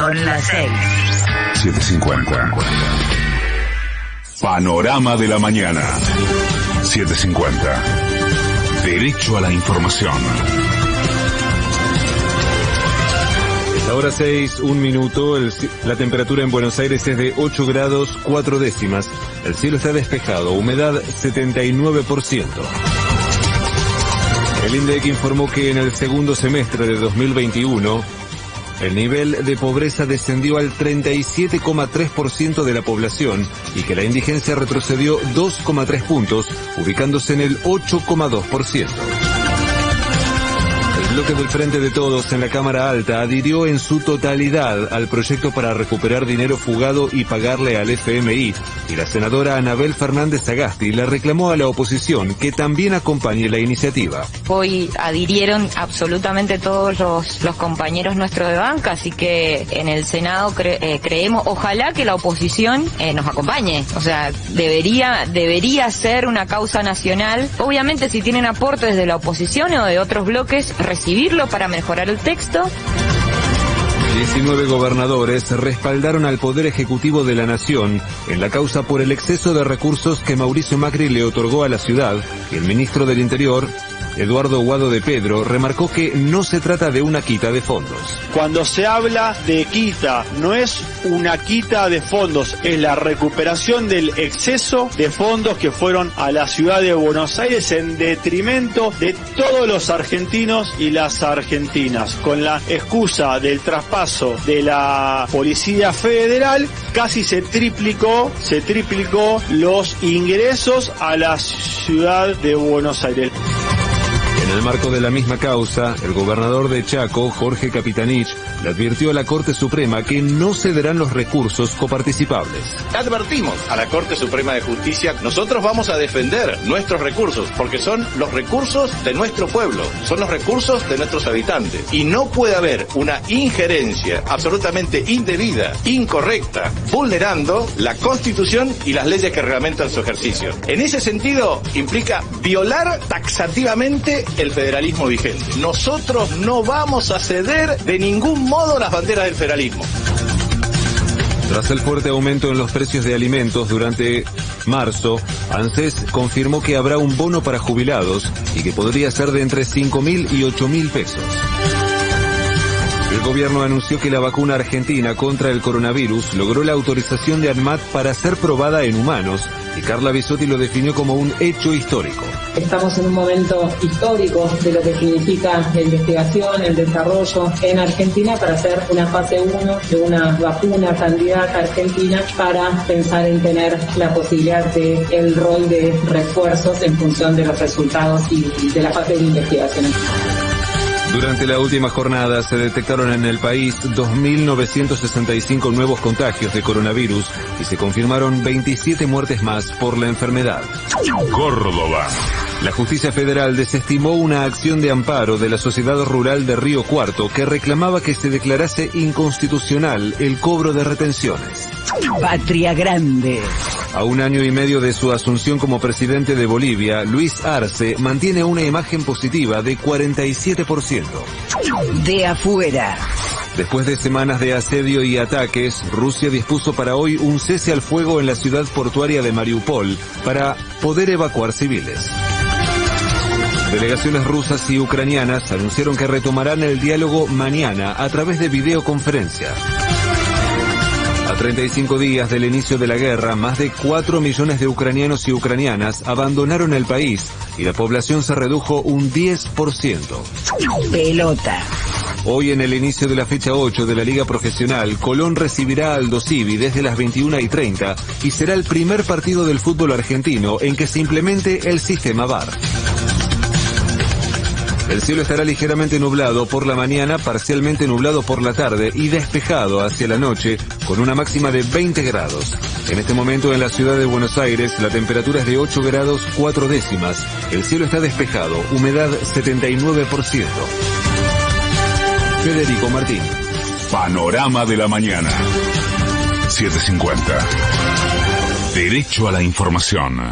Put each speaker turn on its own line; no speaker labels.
Son las 6.
750. Panorama de la mañana. 750. Derecho a la información.
Es la hora 6, un minuto. El la temperatura en Buenos Aires es de 8 grados 4 décimas. El cielo está despejado, humedad 79%. El INDEC informó que en el segundo semestre de 2021, el nivel de pobreza descendió al 37,3% de la población y que la indigencia retrocedió 2,3 puntos, ubicándose en el 8,2%. Bloque del Frente de Todos en la Cámara Alta adhirió en su totalidad al proyecto para recuperar dinero fugado y pagarle al FMI, y la senadora Anabel Fernández Sagasti le reclamó a la oposición que también acompañe la iniciativa.
Hoy adhirieron absolutamente todos los, compañeros nuestros de banca, así que en el Senado eh, creemos, ojalá que la oposición eh, nos acompañe. O sea, debería, debería ser una causa nacional. Obviamente si tienen aportes de la oposición o de otros bloques, recibirlo para mejorar el texto.
19 gobernadores respaldaron al Poder Ejecutivo de la Nación en la causa por el exceso de recursos que Mauricio Macri le otorgó a la ciudad el ministro del Interior, Eduardo Guado de Pedro, remarcó que no se trata de una quita de fondos.
Cuando se habla de quita, no es una quita de fondos, es la recuperación del exceso de fondos que fueron a la ciudad de Buenos Aires en detrimento de todos los argentinos y las argentinas. Con la excusa del traspaso de la Policía Federal, casi se triplicó, se triplicó los ingresos a la ciudad de Buenos Aires.
En el marco de la misma causa, el gobernador de Chaco, Jorge Capitanich, le advirtió a la Corte Suprema que no cederán los recursos coparticipables.
Advertimos a la Corte Suprema de Justicia, nosotros vamos a defender nuestros recursos, porque son los recursos de nuestro pueblo, son los recursos de nuestros habitantes. Y no puede haber una injerencia absolutamente indebida, incorrecta, vulnerando la Constitución y las leyes que reglamentan su ejercicio. En ese sentido, implica violar taxativamente el federalismo vigente. Nosotros no vamos a ceder de ningún modo las banderas del federalismo.
Tras el fuerte aumento en los precios de alimentos durante marzo, ANSES confirmó que habrá un bono para jubilados y que podría ser de entre 5 mil y 8 mil pesos. El gobierno anunció que la vacuna argentina contra el coronavirus logró la autorización de ANMAT para ser probada en humanos y Carla Bisotti lo definió como un hecho histórico.
Estamos en un momento histórico de lo que significa la investigación, el desarrollo en Argentina para hacer una fase 1 de una vacuna candidata argentina para pensar en tener la posibilidad de el rol de refuerzos en función de los resultados y de la fase de investigación.
Durante la última jornada se detectaron en el país 2.965 nuevos contagios de coronavirus y se confirmaron 27 muertes más por la enfermedad.
Córdoba.
La justicia federal desestimó una acción de amparo de la Sociedad Rural de Río Cuarto que reclamaba que se declarase inconstitucional el cobro de retenciones.
Patria Grande.
A un año y medio de su asunción como presidente de Bolivia, Luis Arce mantiene una imagen positiva de 47%.
De afuera.
Después de semanas de asedio y ataques, Rusia dispuso para hoy un cese al fuego en la ciudad portuaria de Mariupol para poder evacuar civiles. Delegaciones rusas y ucranianas anunciaron que retomarán el diálogo mañana a través de videoconferencia. A 35 días del inicio de la guerra, más de 4 millones de ucranianos y ucranianas abandonaron el país y la población se redujo un 10%.
Pelota.
Hoy en el inicio de la fecha 8 de la Liga Profesional, Colón recibirá al Dosivi desde las 21 y 30 y será el primer partido del fútbol argentino en que se implemente el sistema VAR. El cielo estará ligeramente nublado por la mañana, parcialmente nublado por la tarde y despejado hacia la noche con una máxima de 20 grados. En este momento en la ciudad de Buenos Aires la temperatura es de 8 grados 4 décimas. El cielo está despejado, humedad 79%. Federico Martín.
Panorama de la mañana. 750. Derecho a la información.